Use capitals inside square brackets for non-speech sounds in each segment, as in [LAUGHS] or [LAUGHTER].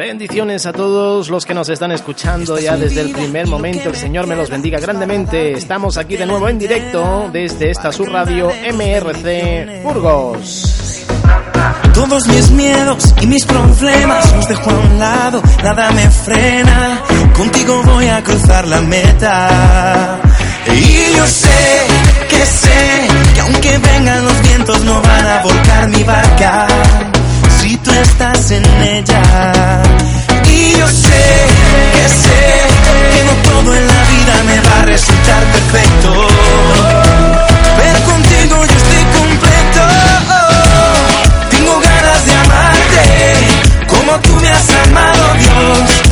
Bendiciones a todos los que nos están escuchando ya desde el primer momento. El Señor me los bendiga grandemente. Estamos aquí de nuevo en directo desde esta subradio MRC Burgos. Todos mis miedos y mis problemas los dejo a un lado, nada me frena. Contigo voy a cruzar la meta. Y yo sé que sé que aunque vengan los vientos no van a volcar mi barca estás en ella. Y yo sé que sé que no todo en la vida me va a resultar perfecto. Pero contigo yo estoy completo. Tengo ganas de amarte como tú me has amado, Dios.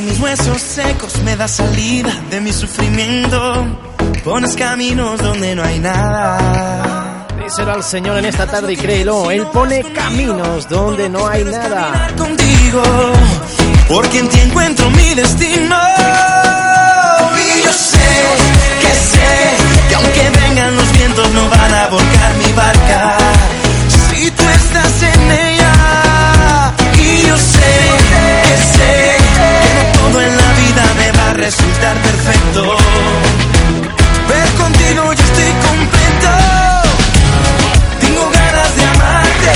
A mis huesos secos, me das salida de mi sufrimiento. Pones caminos donde no hay nada. Díselo al Señor en esta tarde y créelo. Él pone caminos donde no hay nada. contigo, porque en ti encuentro mi destino. Y yo sé que sé que aunque vengan los vientos no van a volcar mi barca. Si tú estás en y yo sé que sé que no todo en la vida me va a resultar perfecto. Pero contigo yo estoy completo. Tengo ganas de amarte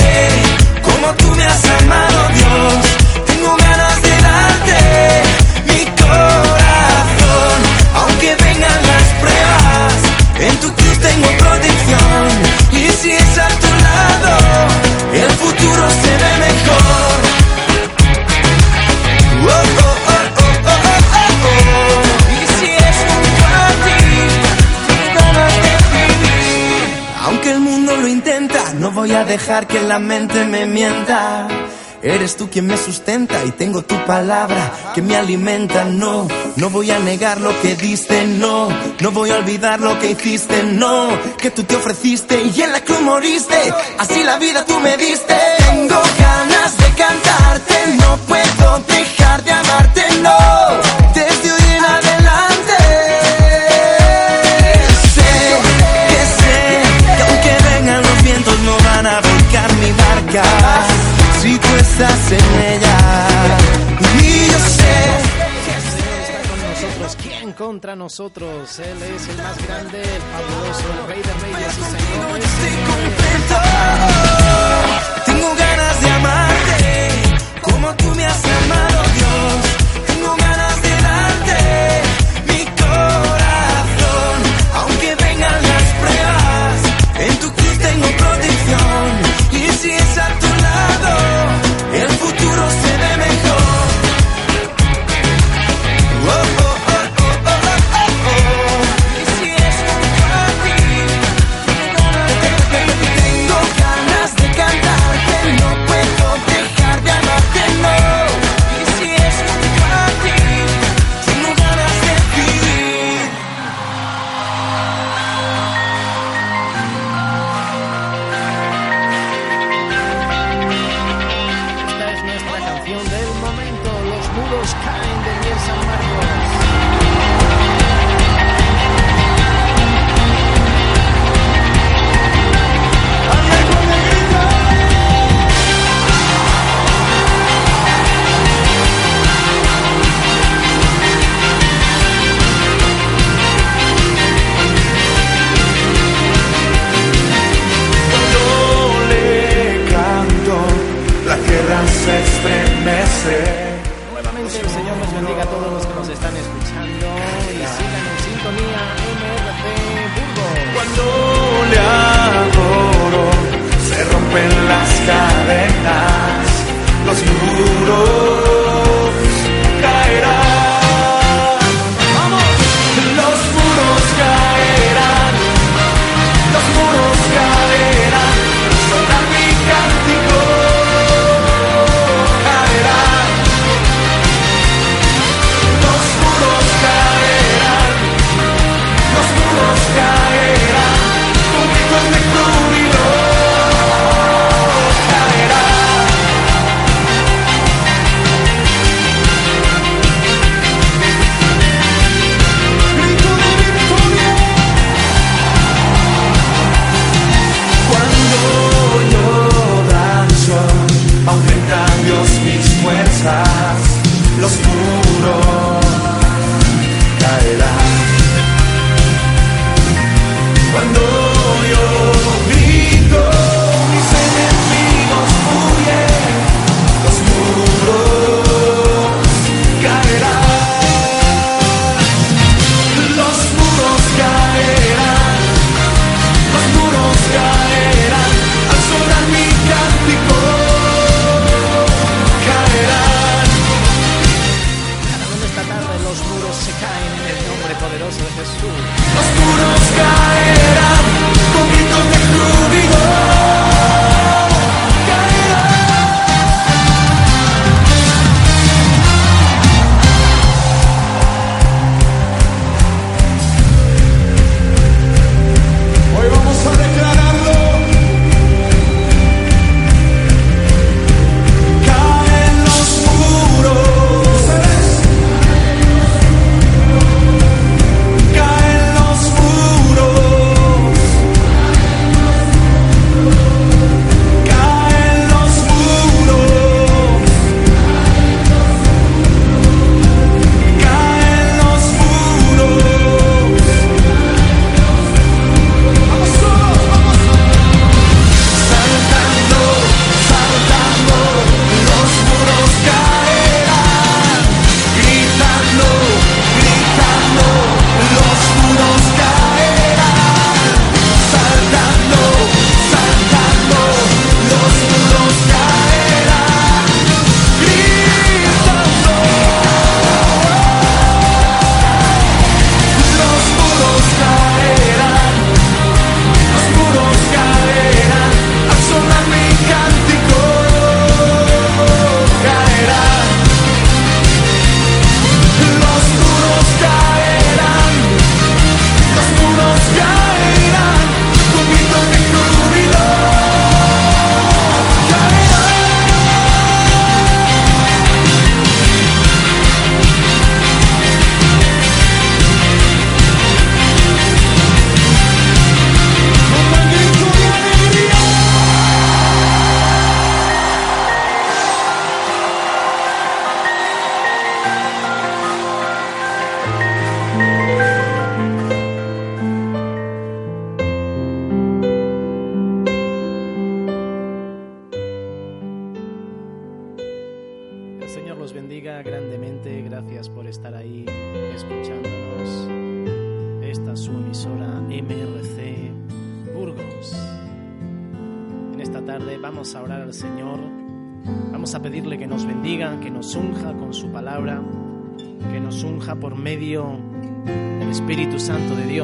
como tú me has amado, Dios. Tengo ganas de darte mi corazón, aunque vengan las pruebas. En tu voy a dejar que la mente me mienta. Eres tú quien me sustenta y tengo tu palabra que me alimenta. No, no voy a negar lo que diste, no, no voy a olvidar lo que hiciste, no, que tú te ofreciste y en la cruz moriste. Así la vida tú me diste. Tengo ganas de cantarte, no puedo dejar de amarte, no, en ella. Y yo sé está con nosotros. ¿Quién contra nosotros? Él es el más grande, el fabuloso, el rey de reyes y señores. estoy. Tengo ganas de amarte como tú me has amado, Dios. Tengo ganas de darte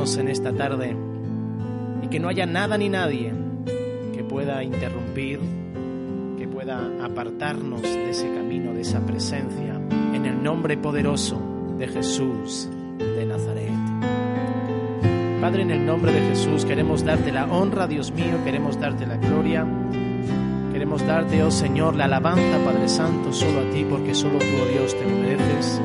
En esta tarde y que no haya nada ni nadie que pueda interrumpir, que pueda apartarnos de ese camino, de esa presencia, en el nombre poderoso de Jesús de Nazaret. Padre, en el nombre de Jesús queremos darte la honra, Dios mío, queremos darte la gloria, queremos darte, oh Señor, la alabanza, Padre Santo, solo a ti, porque solo tú, oh Dios, te mereces.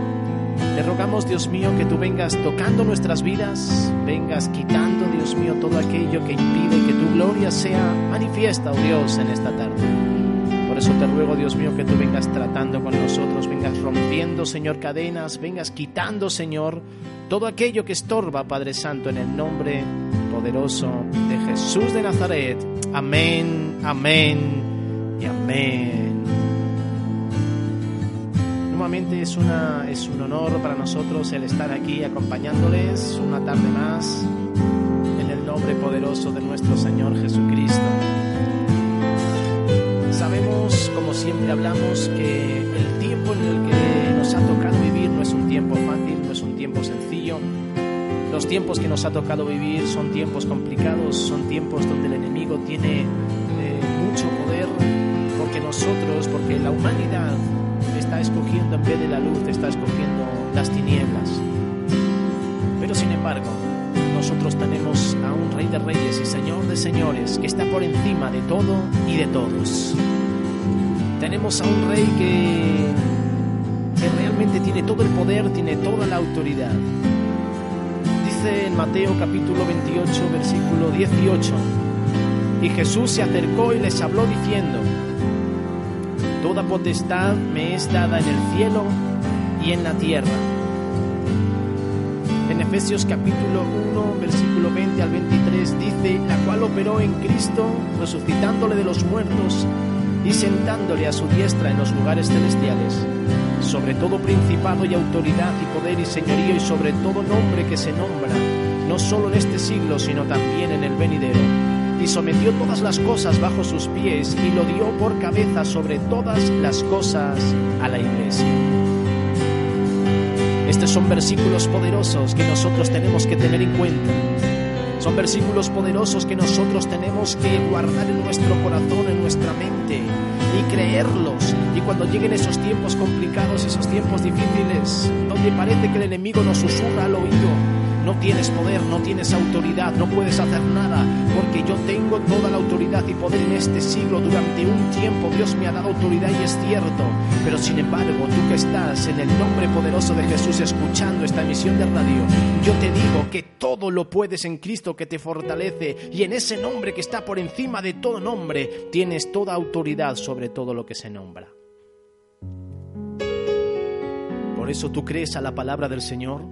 Te rogamos, Dios mío, que tú vengas tocando nuestras vidas, vengas quitando, Dios mío, todo aquello que impide que tu gloria sea manifiesta, oh Dios, en esta tarde. Por eso te ruego, Dios mío, que tú vengas tratando con nosotros, vengas rompiendo, Señor, cadenas, vengas quitando, Señor, todo aquello que estorba, Padre Santo, en el nombre poderoso de Jesús de Nazaret. Amén, amén y amén. Nuevamente es, una, es un honor para nosotros el estar aquí acompañándoles una tarde más en el nombre poderoso de nuestro Señor Jesucristo. Sabemos, como siempre hablamos, que el tiempo en el que nos ha tocado vivir no es un tiempo fácil, no es un tiempo sencillo. Los tiempos que nos ha tocado vivir son tiempos complicados, son tiempos donde el enemigo tiene eh, mucho poder, porque nosotros, porque la humanidad está escogiendo en vez de la luz, está escogiendo las tinieblas. Pero sin embargo, nosotros tenemos a un Rey de Reyes y Señor de Señores que está por encima de todo y de todos. Tenemos a un Rey que, que realmente tiene todo el poder, tiene toda la autoridad. Dice en Mateo capítulo 28, versículo 18, y Jesús se acercó y les habló diciendo, Toda potestad me es dada en el cielo y en la tierra. En Efesios capítulo 1, versículo 20 al 23 dice, la cual operó en Cristo, resucitándole de los muertos y sentándole a su diestra en los lugares celestiales, sobre todo principado y autoridad y poder y señorío y sobre todo nombre que se nombra, no solo en este siglo, sino también en el venidero. Y sometió todas las cosas bajo sus pies y lo dio por cabeza sobre todas las cosas a la iglesia. Estos son versículos poderosos que nosotros tenemos que tener en cuenta. Son versículos poderosos que nosotros tenemos que guardar en nuestro corazón, en nuestra mente y creerlos. Y cuando lleguen esos tiempos complicados, esos tiempos difíciles, donde parece que el enemigo nos susurra al oído, no tienes poder, no tienes autoridad, no puedes hacer nada, porque yo tengo toda la autoridad y poder en este siglo. Durante un tiempo Dios me ha dado autoridad y es cierto, pero sin embargo, tú que estás en el nombre poderoso de Jesús escuchando esta emisión de radio, yo te digo que todo lo puedes en Cristo que te fortalece y en ese nombre que está por encima de todo nombre, tienes toda autoridad sobre todo lo que se nombra. Por eso tú crees a la palabra del Señor.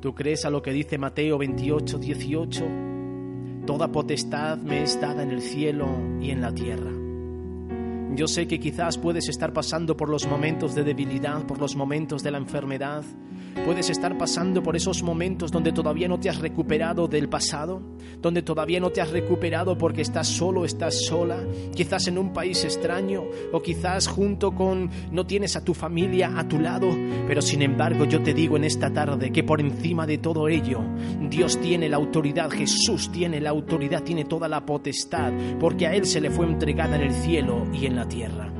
¿Tú crees a lo que dice Mateo 28, 18? Toda potestad me es dada en el cielo y en la tierra. Yo sé que quizás puedes estar pasando por los momentos de debilidad, por los momentos de la enfermedad, Puedes estar pasando por esos momentos donde todavía no te has recuperado del pasado, donde todavía no te has recuperado porque estás solo, estás sola, quizás en un país extraño o quizás junto con no tienes a tu familia a tu lado, pero sin embargo yo te digo en esta tarde que por encima de todo ello Dios tiene la autoridad, Jesús tiene la autoridad, tiene toda la potestad, porque a Él se le fue entregada en el cielo y en la tierra.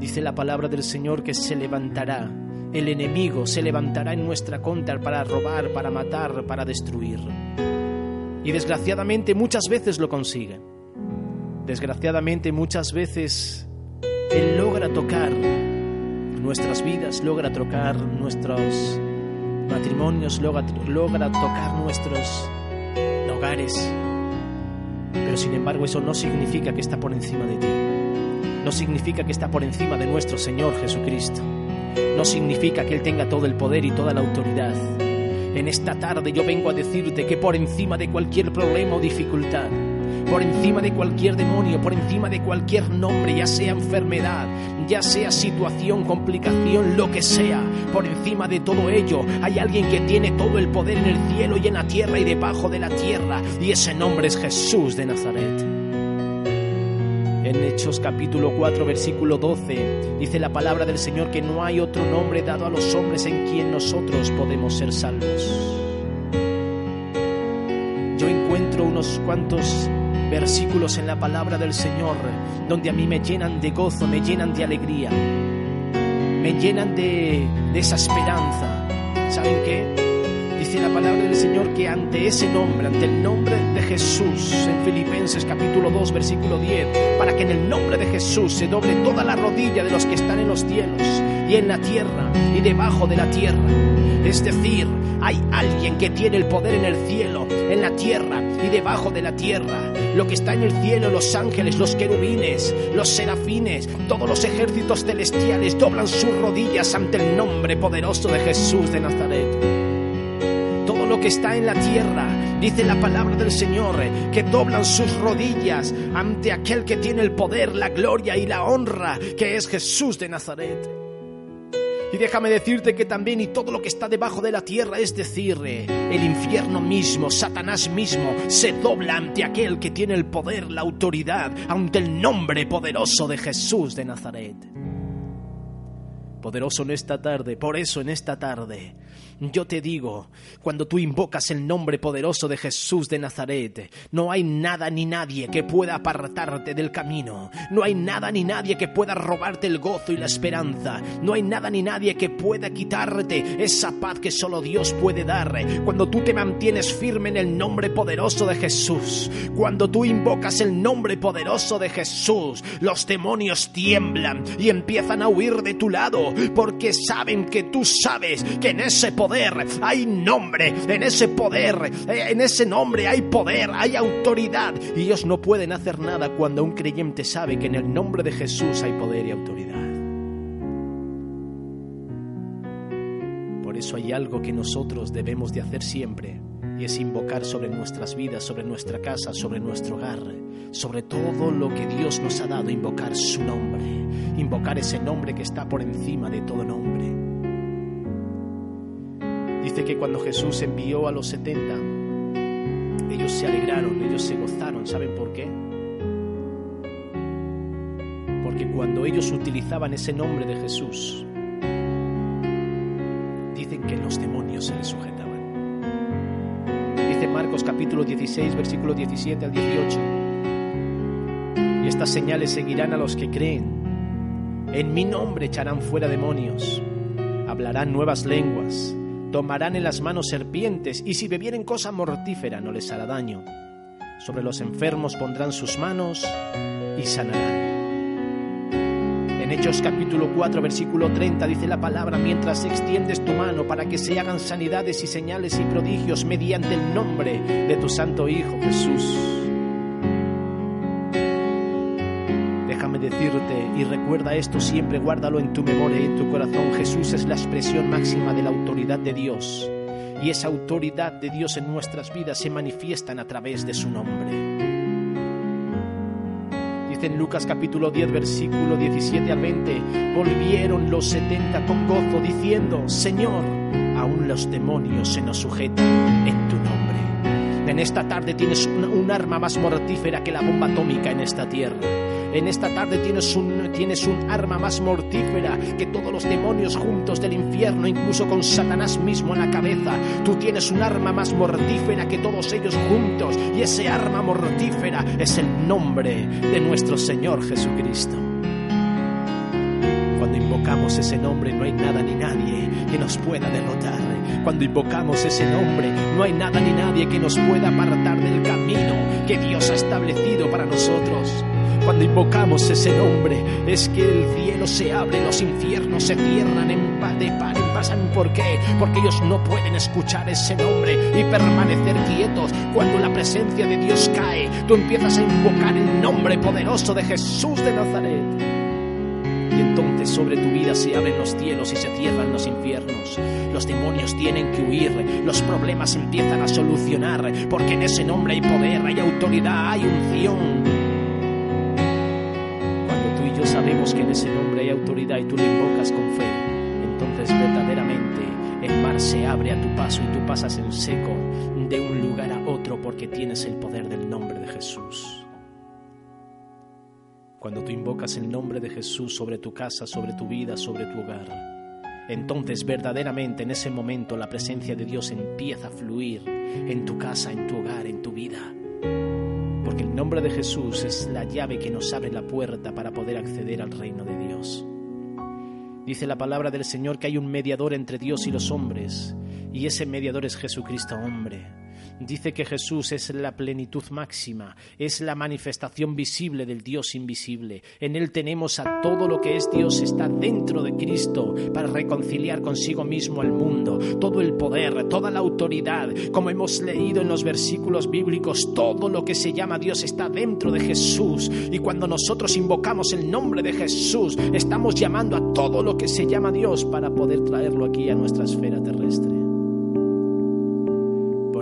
Dice la palabra del Señor que se levantará el enemigo se levantará en nuestra contra para robar, para matar, para destruir. Y desgraciadamente muchas veces lo consigue. Desgraciadamente muchas veces Él logra tocar nuestras vidas, logra tocar nuestros matrimonios, logra, logra tocar nuestros hogares. Pero sin embargo eso no significa que está por encima de ti. No significa que está por encima de nuestro Señor Jesucristo no significa que Él tenga todo el poder y toda la autoridad. En esta tarde yo vengo a decirte que por encima de cualquier problema o dificultad, por encima de cualquier demonio, por encima de cualquier nombre, ya sea enfermedad, ya sea situación, complicación, lo que sea, por encima de todo ello hay alguien que tiene todo el poder en el cielo y en la tierra y debajo de la tierra, y ese nombre es Jesús de Nazaret. En Hechos capítulo 4 versículo 12 dice la palabra del Señor que no hay otro nombre dado a los hombres en quien nosotros podemos ser salvos. Yo encuentro unos cuantos versículos en la palabra del Señor donde a mí me llenan de gozo, me llenan de alegría, me llenan de, de esa esperanza. ¿Saben qué? Dice la palabra del Señor que ante ese nombre, ante el nombre Jesús, en Filipenses capítulo 2, versículo 10, para que en el nombre de Jesús se doble toda la rodilla de los que están en los cielos y en la tierra y debajo de la tierra. Es decir, hay alguien que tiene el poder en el cielo, en la tierra y debajo de la tierra. Lo que está en el cielo, los ángeles, los querubines, los serafines, todos los ejércitos celestiales doblan sus rodillas ante el nombre poderoso de Jesús de Nazaret lo que está en la tierra, dice la palabra del Señor, que doblan sus rodillas ante aquel que tiene el poder, la gloria y la honra, que es Jesús de Nazaret. Y déjame decirte que también y todo lo que está debajo de la tierra, es decir, el infierno mismo, Satanás mismo, se dobla ante aquel que tiene el poder, la autoridad, ante el nombre poderoso de Jesús de Nazaret. Poderoso en esta tarde, por eso en esta tarde yo te digo, cuando tú invocas el nombre poderoso de Jesús de Nazaret, no hay nada ni nadie que pueda apartarte del camino. No hay nada ni nadie que pueda robarte el gozo y la esperanza. No hay nada ni nadie que pueda quitarte esa paz que solo Dios puede dar. Cuando tú te mantienes firme en el nombre poderoso de Jesús, cuando tú invocas el nombre poderoso de Jesús, los demonios tiemblan y empiezan a huir de tu lado porque saben que tú sabes que en ese poder hay nombre, en ese poder, eh, en ese nombre hay poder, hay autoridad. Y ellos no pueden hacer nada cuando un creyente sabe que en el nombre de Jesús hay poder y autoridad. Por eso hay algo que nosotros debemos de hacer siempre y es invocar sobre nuestras vidas, sobre nuestra casa, sobre nuestro hogar, sobre todo lo que Dios nos ha dado, invocar su nombre, invocar ese nombre que está por encima de todo nombre. Dice que cuando Jesús envió a los setenta, ellos se alegraron, ellos se gozaron. ¿Saben por qué? Porque cuando ellos utilizaban ese nombre de Jesús, dicen que los demonios se les sujetaban. Marcos capítulo 16, versículo 17 al 18. Y estas señales seguirán a los que creen. En mi nombre echarán fuera demonios, hablarán nuevas lenguas tomarán en las manos serpientes, y si bebieren cosa mortífera no les hará daño. Sobre los enfermos pondrán sus manos y sanarán. Hechos capítulo 4, versículo 30 dice la palabra, mientras extiendes tu mano para que se hagan sanidades y señales y prodigios mediante el nombre de tu Santo Hijo Jesús. decirte, y recuerda esto siempre, guárdalo en tu memoria y en tu corazón, Jesús es la expresión máxima de la autoridad de Dios. Y esa autoridad de Dios en nuestras vidas se manifiestan a través de su nombre. En Lucas capítulo 10, versículo 17 al 20, volvieron los setenta con gozo diciendo, Señor, aún los demonios se nos sujetan en tu nombre. En esta tarde tienes un arma más mortífera que la bomba atómica en esta tierra. En esta tarde tienes un, tienes un arma más mortífera que todos los demonios juntos del infierno, incluso con Satanás mismo en la cabeza. Tú tienes un arma más mortífera que todos ellos juntos. Y ese arma mortífera es el nombre de nuestro Señor Jesucristo. Cuando invocamos ese nombre no hay nada ni nadie que nos pueda derrotar. Cuando invocamos ese nombre no hay nada ni nadie que nos pueda apartar del camino que Dios ha establecido para nosotros. Cuando invocamos ese nombre es que el cielo se abre, los infiernos se cierran en par de par en pasan. ¿Por qué? Porque ellos no pueden escuchar ese nombre y permanecer quietos. Cuando la presencia de Dios cae, tú empiezas a invocar el nombre poderoso de Jesús de Nazaret. Y entonces sobre tu vida se abren los cielos y se cierran los infiernos. Los demonios tienen que huir, los problemas empiezan a solucionar, porque en ese nombre hay poder, hay autoridad, hay unción sabemos que en ese nombre hay autoridad y tú lo invocas con fe, entonces verdaderamente el mar se abre a tu paso y tú pasas en seco de un lugar a otro porque tienes el poder del nombre de Jesús. Cuando tú invocas el nombre de Jesús sobre tu casa, sobre tu vida, sobre tu hogar, entonces verdaderamente en ese momento la presencia de Dios empieza a fluir en tu casa, en tu hogar, en tu vida. Porque el nombre de Jesús es la llave que nos abre la puerta para poder acceder al reino de Dios. Dice la palabra del Señor que hay un mediador entre Dios y los hombres, y ese mediador es Jesucristo hombre. Dice que Jesús es la plenitud máxima, es la manifestación visible del Dios invisible. En Él tenemos a todo lo que es Dios, está dentro de Cristo para reconciliar consigo mismo al mundo. Todo el poder, toda la autoridad, como hemos leído en los versículos bíblicos, todo lo que se llama Dios está dentro de Jesús. Y cuando nosotros invocamos el nombre de Jesús, estamos llamando a todo lo que se llama Dios para poder traerlo aquí a nuestra esfera terrestre.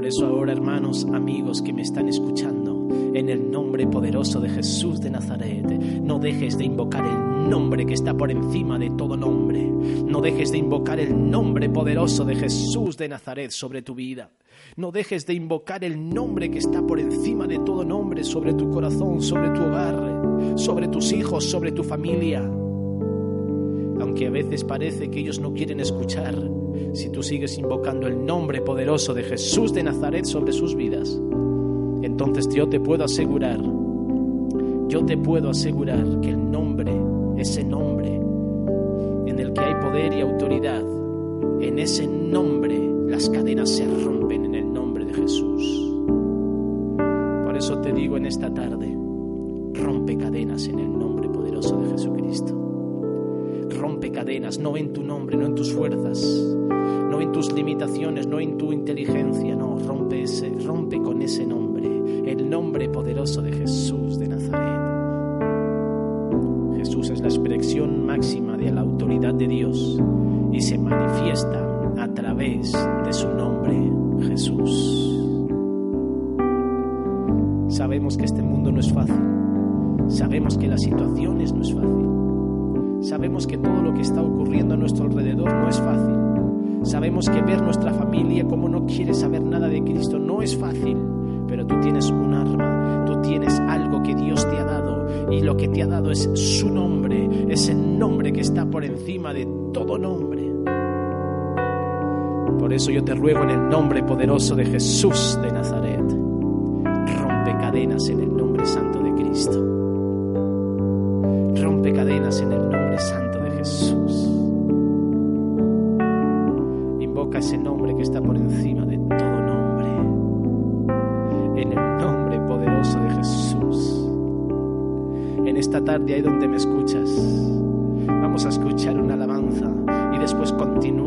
Por eso ahora, hermanos, amigos que me están escuchando, en el nombre poderoso de Jesús de Nazaret, no dejes de invocar el nombre que está por encima de todo nombre. No dejes de invocar el nombre poderoso de Jesús de Nazaret sobre tu vida. No dejes de invocar el nombre que está por encima de todo nombre sobre tu corazón, sobre tu hogar, sobre tus hijos, sobre tu familia. Aunque a veces parece que ellos no quieren escuchar, si tú sigues invocando el nombre poderoso de Jesús de Nazaret sobre sus vidas, entonces yo te puedo asegurar, yo te puedo asegurar que el nombre, ese nombre en el que hay poder y autoridad, en ese nombre las cadenas se rompen en el nombre de Jesús. Por eso te digo en esta tarde, rompe cadenas en el nombre no en tu nombre, no en tus fuerzas, no en tus limitaciones, no en tu inteligencia, no, rompe ese, rompe con ese nombre, el nombre poderoso de Jesús de Nazaret. Jesús es la expresión máxima de la autoridad de Dios y se manifiesta a través de su nombre, Jesús. Sabemos que este mundo no es fácil, sabemos que las situaciones no es fácil Sabemos que todo es fácil. Sabemos que ver nuestra familia como no quiere saber nada de Cristo no es fácil, pero tú tienes un arma, tú tienes algo que Dios te ha dado y lo que te ha dado es su nombre, ese nombre que está por encima de todo nombre. Por eso yo te ruego en el nombre poderoso de Jesús de Nazaret, rompe cadenas en el nombre santo de Cristo. Rompe cadenas en el nombre Santo de Jesús. Ese nombre que está por encima de todo nombre. En el nombre poderoso de Jesús. En esta tarde ahí donde me escuchas, vamos a escuchar una alabanza y después continuamos.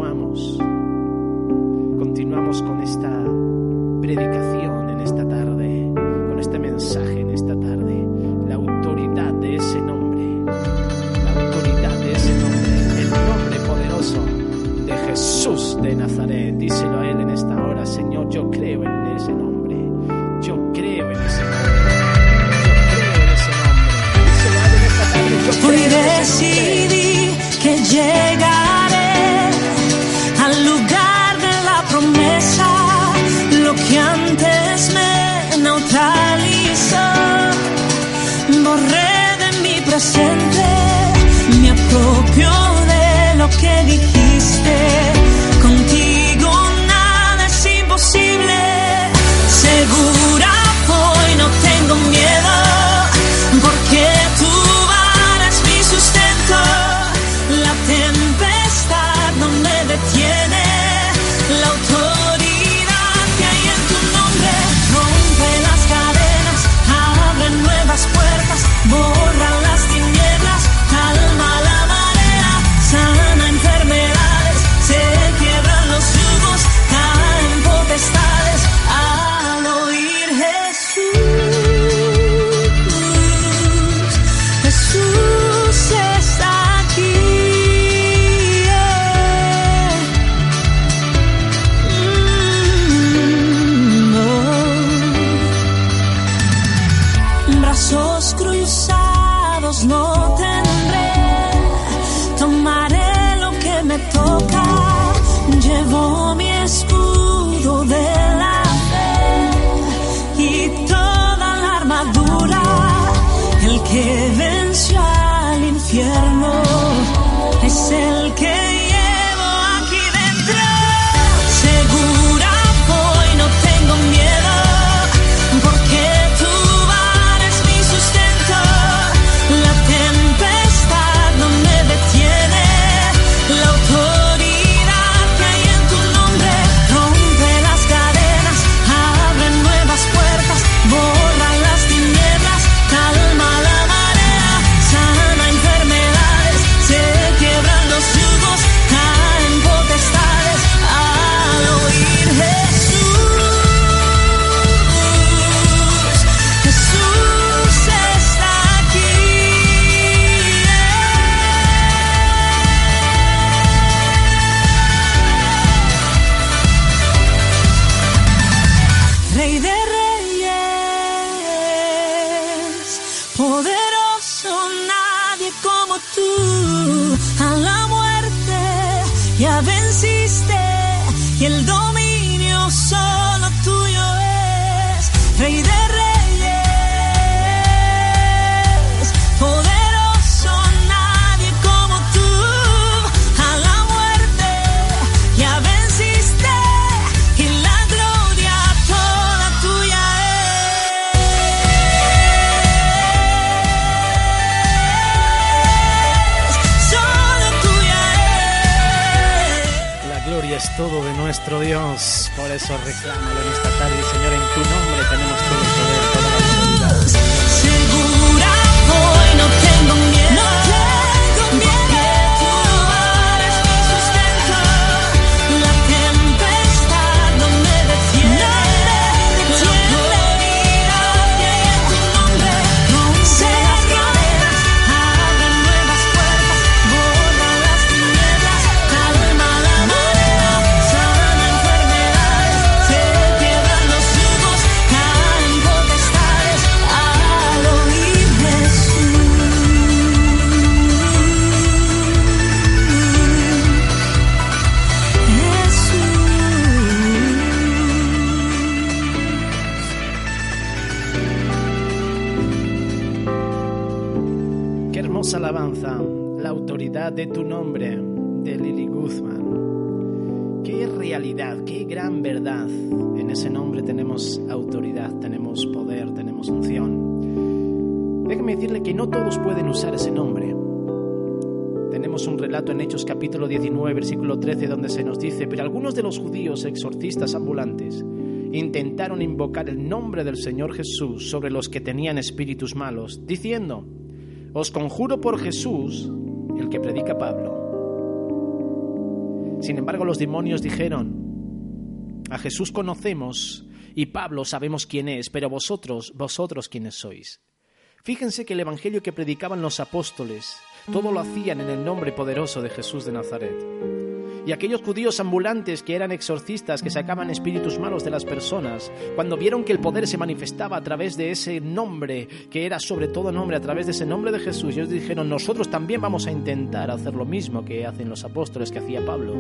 Eso reclámalo en esta tarde, Señor, en tu nombre tenemos todo el poder, toda la. Tenemos un relato en Hechos capítulo 19, versículo 13, donde se nos dice, pero algunos de los judíos exorcistas ambulantes intentaron invocar el nombre del Señor Jesús sobre los que tenían espíritus malos, diciendo, os conjuro por Jesús, el que predica Pablo. Sin embargo, los demonios dijeron, a Jesús conocemos y Pablo sabemos quién es, pero vosotros, vosotros quiénes sois. Fíjense que el Evangelio que predicaban los apóstoles, todo lo hacían en el nombre poderoso de Jesús de Nazaret y aquellos judíos ambulantes que eran exorcistas, que sacaban espíritus malos de las personas, cuando vieron que el poder se manifestaba a través de ese nombre, que era sobre todo nombre, a través de ese nombre de Jesús, ellos dijeron, nosotros también vamos a intentar hacer lo mismo que hacen los apóstoles, que hacía Pablo.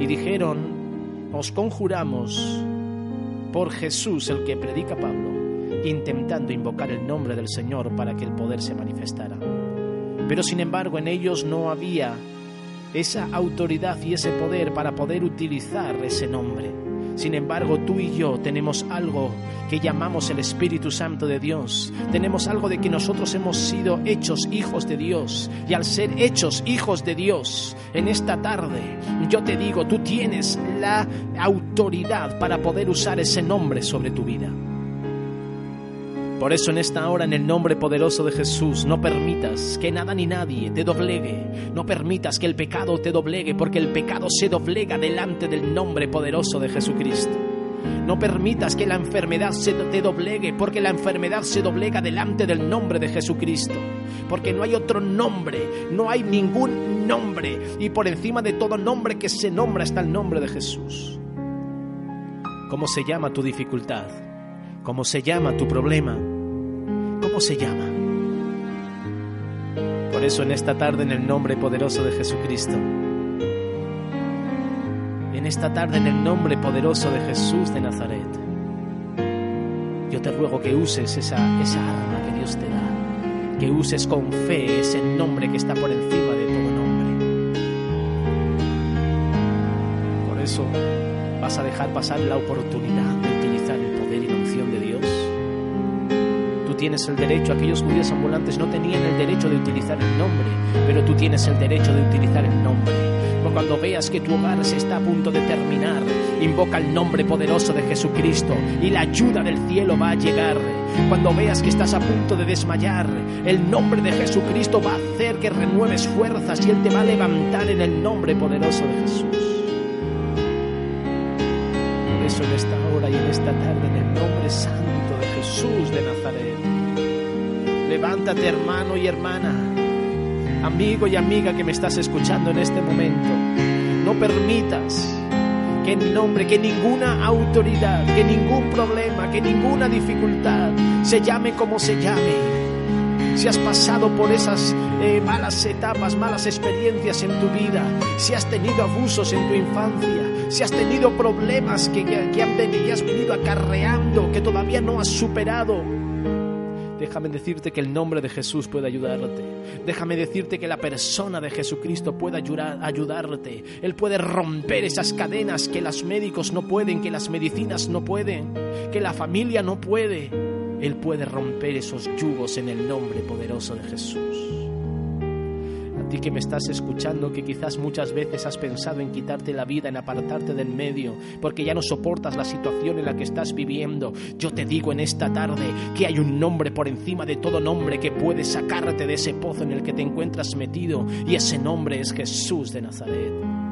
Y dijeron, os conjuramos por Jesús, el que predica Pablo, intentando invocar el nombre del Señor para que el poder se manifestara. Pero sin embargo en ellos no había esa autoridad y ese poder para poder utilizar ese nombre. Sin embargo, tú y yo tenemos algo que llamamos el Espíritu Santo de Dios. Tenemos algo de que nosotros hemos sido hechos hijos de Dios. Y al ser hechos hijos de Dios, en esta tarde, yo te digo, tú tienes la autoridad para poder usar ese nombre sobre tu vida. Por eso en esta hora, en el nombre poderoso de Jesús, no permitas que nada ni nadie te doblegue. No permitas que el pecado te doblegue, porque el pecado se doblega delante del nombre poderoso de Jesucristo. No permitas que la enfermedad se te doblegue, porque la enfermedad se doblega delante del nombre de Jesucristo. Porque no hay otro nombre, no hay ningún nombre. Y por encima de todo nombre que se nombra está el nombre de Jesús. ¿Cómo se llama tu dificultad? ¿Cómo se llama tu problema? ¿Cómo se llama? Por eso en esta tarde en el nombre poderoso de Jesucristo, en esta tarde en el nombre poderoso de Jesús de Nazaret, yo te ruego que uses esa, esa arma que Dios te da, que uses con fe ese nombre que está por encima de todo nombre. Por eso vas a dejar pasar la oportunidad tienes el derecho, aquellos judíos ambulantes no tenían el derecho de utilizar el nombre, pero tú tienes el derecho de utilizar el nombre. Cuando veas que tu hogar se está a punto de terminar, invoca el nombre poderoso de Jesucristo y la ayuda del cielo va a llegar. Cuando veas que estás a punto de desmayar, el nombre de Jesucristo va a hacer que renueves fuerzas y Él te va a levantar en el nombre poderoso de Jesús. Levántate hermano y hermana, amigo y amiga que me estás escuchando en este momento. No permitas que en nombre, que ninguna autoridad, que ningún problema, que ninguna dificultad se llame como se llame. Si has pasado por esas eh, malas etapas, malas experiencias en tu vida, si has tenido abusos en tu infancia, si has tenido problemas que, que, han venido, que has venido acarreando, que todavía no has superado, Déjame decirte que el nombre de Jesús puede ayudarte. Déjame decirte que la persona de Jesucristo puede ayudar, ayudarte. Él puede romper esas cadenas que los médicos no pueden, que las medicinas no pueden, que la familia no puede. Él puede romper esos yugos en el nombre poderoso de Jesús que me estás escuchando, que quizás muchas veces has pensado en quitarte la vida, en apartarte del medio, porque ya no soportas la situación en la que estás viviendo, yo te digo en esta tarde que hay un nombre por encima de todo nombre que puede sacarte de ese pozo en el que te encuentras metido, y ese nombre es Jesús de Nazaret.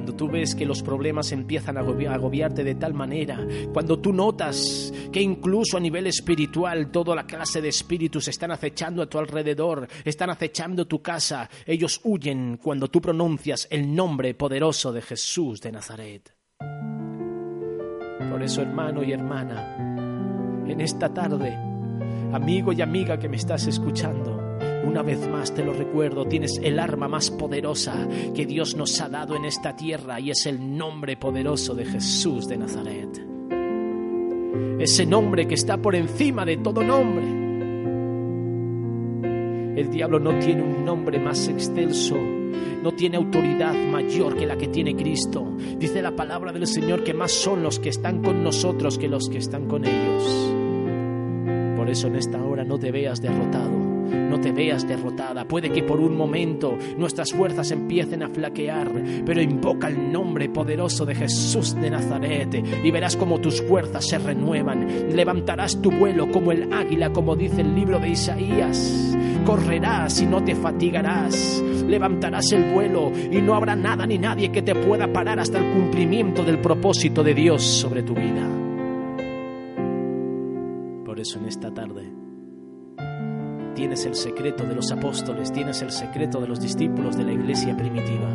Cuando tú ves que los problemas empiezan a agobiarte de tal manera, cuando tú notas que incluso a nivel espiritual toda la clase de espíritus están acechando a tu alrededor, están acechando tu casa, ellos huyen cuando tú pronuncias el nombre poderoso de Jesús de Nazaret. Por eso, hermano y hermana, en esta tarde, amigo y amiga que me estás escuchando, una vez más te lo recuerdo, tienes el arma más poderosa que Dios nos ha dado en esta tierra y es el nombre poderoso de Jesús de Nazaret. Ese nombre que está por encima de todo nombre. El diablo no tiene un nombre más excelso, no tiene autoridad mayor que la que tiene Cristo. Dice la palabra del Señor que más son los que están con nosotros que los que están con ellos. Por eso en esta hora no te veas derrotado no te veas derrotada. Puede que por un momento nuestras fuerzas empiecen a flaquear, pero invoca el nombre poderoso de Jesús de Nazaret y verás como tus fuerzas se renuevan. Levantarás tu vuelo como el águila, como dice el libro de Isaías. Correrás y no te fatigarás. Levantarás el vuelo y no habrá nada ni nadie que te pueda parar hasta el cumplimiento del propósito de Dios sobre tu vida. Por eso en esta tarde tienes el secreto de los apóstoles, tienes el secreto de los discípulos de la iglesia primitiva,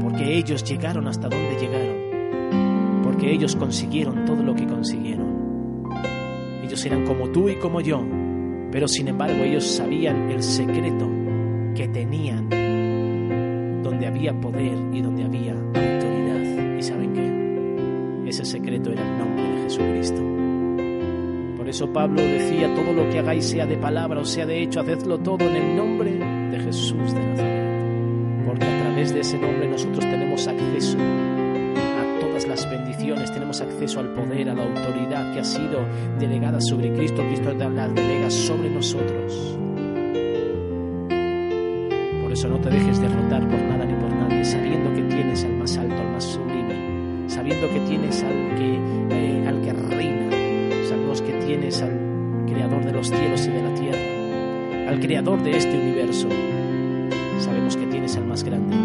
porque ellos llegaron hasta donde llegaron, porque ellos consiguieron todo lo que consiguieron. Ellos eran como tú y como yo, pero sin embargo ellos sabían el secreto que tenían, donde había poder y donde había autoridad. ¿Y saben qué? Ese secreto era el nombre de Jesucristo. Por eso Pablo decía, todo lo que hagáis sea de palabra o sea de hecho, hacedlo todo en el nombre de Jesús de Nazaret. Porque a través de ese nombre nosotros tenemos acceso a todas las bendiciones, tenemos acceso al poder, a la autoridad que ha sido delegada sobre Cristo, Cristo la delega sobre nosotros. Por eso no te dejes derrotar por nada ni por nadie, sabiendo que tienes al más alto, al más sublime, sabiendo que tienes al que, eh, al que reina tienes al creador de los cielos y de la tierra, al creador de este universo. Sabemos que tienes al más grande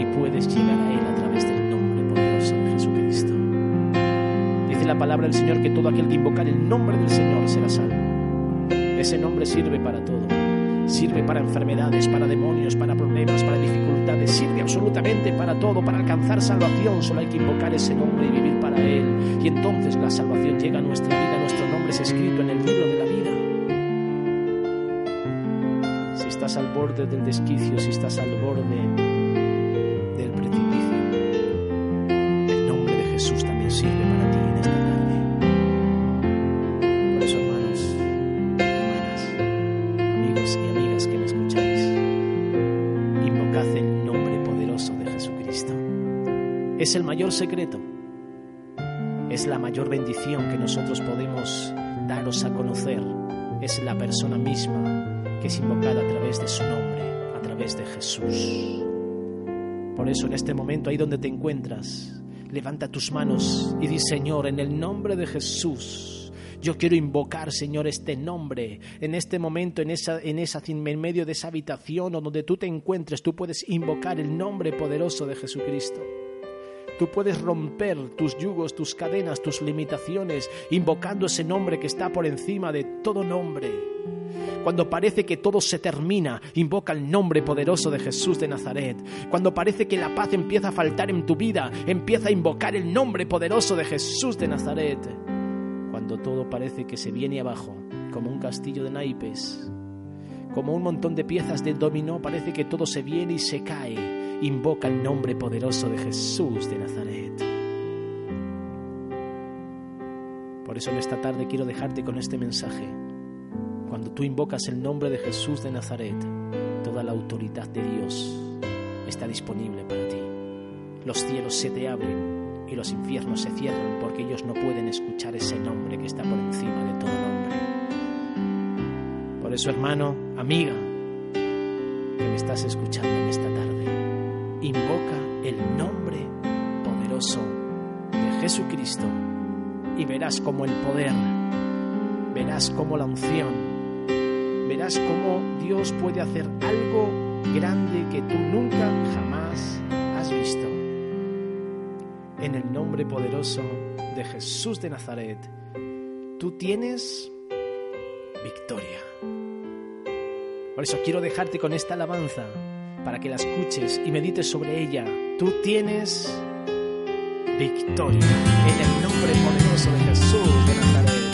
y puedes llegar a Él a través del nombre poderoso de Jesucristo. Dice la palabra del Señor que todo aquel que invocar el nombre del Señor será salvo. Ese nombre sirve para todo. Sirve para enfermedades, para demonios, para problemas, para dificultades. Sirve absolutamente para todo, para alcanzar salvación. Solo hay que invocar ese nombre y vivir para Él. Y entonces la salvación llega a nuestra vida. Nuestro nombre es escrito en el libro de la vida. Si estás al borde del desquicio, si estás al borde del precipicio, el nombre de Jesús también sirve para ti en esta tarde. Por eso, hermanos, hermanas, amigos y amigas que me escucháis, invocad el nombre poderoso de Jesucristo. Es el mayor secreto, es la mayor bendición que nos Es la persona misma que es invocada a través de su nombre, a través de Jesús. Por eso en este momento, ahí donde te encuentras, levanta tus manos y di, Señor, en el nombre de Jesús, yo quiero invocar, Señor, este nombre. En este momento, en esa, en esa, en medio de esa habitación o donde tú te encuentres, tú puedes invocar el nombre poderoso de Jesucristo. Tú puedes romper tus yugos, tus cadenas, tus limitaciones, invocando ese nombre que está por encima de todo nombre. Cuando parece que todo se termina, invoca el nombre poderoso de Jesús de Nazaret. Cuando parece que la paz empieza a faltar en tu vida, empieza a invocar el nombre poderoso de Jesús de Nazaret. Cuando todo parece que se viene abajo, como un castillo de naipes, como un montón de piezas de dominó, parece que todo se viene y se cae. Invoca el nombre poderoso de Jesús de Nazaret. Por eso en esta tarde quiero dejarte con este mensaje. Cuando tú invocas el nombre de Jesús de Nazaret, toda la autoridad de Dios está disponible para ti. Los cielos se te abren y los infiernos se cierran porque ellos no pueden escuchar ese nombre que está por encima de todo nombre. Por eso, hermano, amiga, que me estás escuchando en esta tarde, invoca el nombre poderoso de Jesucristo y verás como el poder, verás como la unción, verás cómo Dios puede hacer algo grande que tú nunca jamás has visto. En el nombre poderoso de Jesús de Nazaret, tú tienes victoria. Por eso quiero dejarte con esta alabanza para que la escuches y medites sobre ella. Tú tienes victoria en el nombre poderoso de Jesús de Nazaret.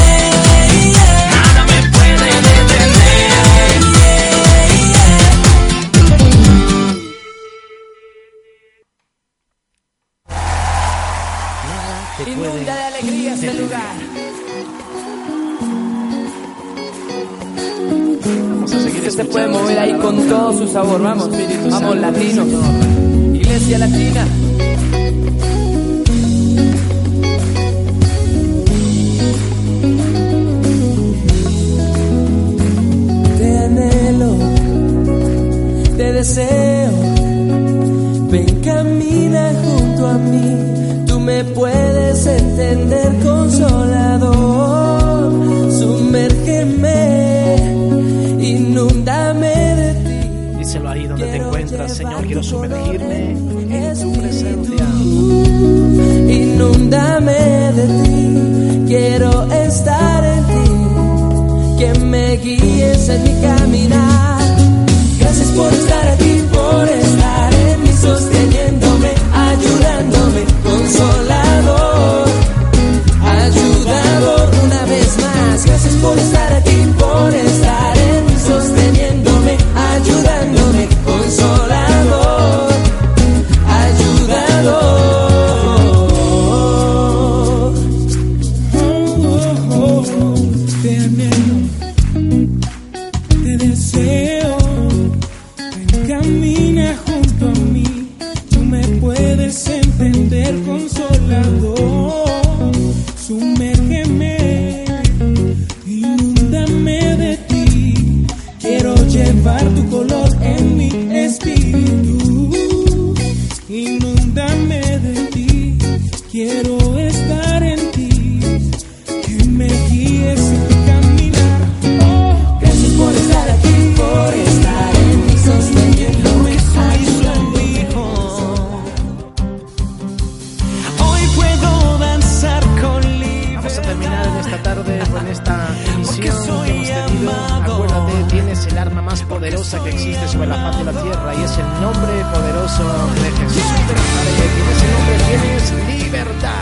sabor, vamos, vamos latinos, iglesia latina. Te anhelo, te deseo, ven camina junto a mí, tú me puedes entender consolador, ti. Díselo ahí donde te encuentras, Señor, quiero sumergirme en tu presencia. Inúndame de ti, quiero estar en ti, que me guíes en mi caminar. Gracias por estar aquí, por estar en mí, sosteniéndome, ayudándome, consolador, ayudador una vez más. Gracias por estar esta tarde con esta [LAUGHS] emisión que hemos tenido. Acuérdate, tienes el arma más poderosa que existe sobre la faz de la tierra y es el nombre poderoso de Jesús. Tienes el nombre, tienes libertad.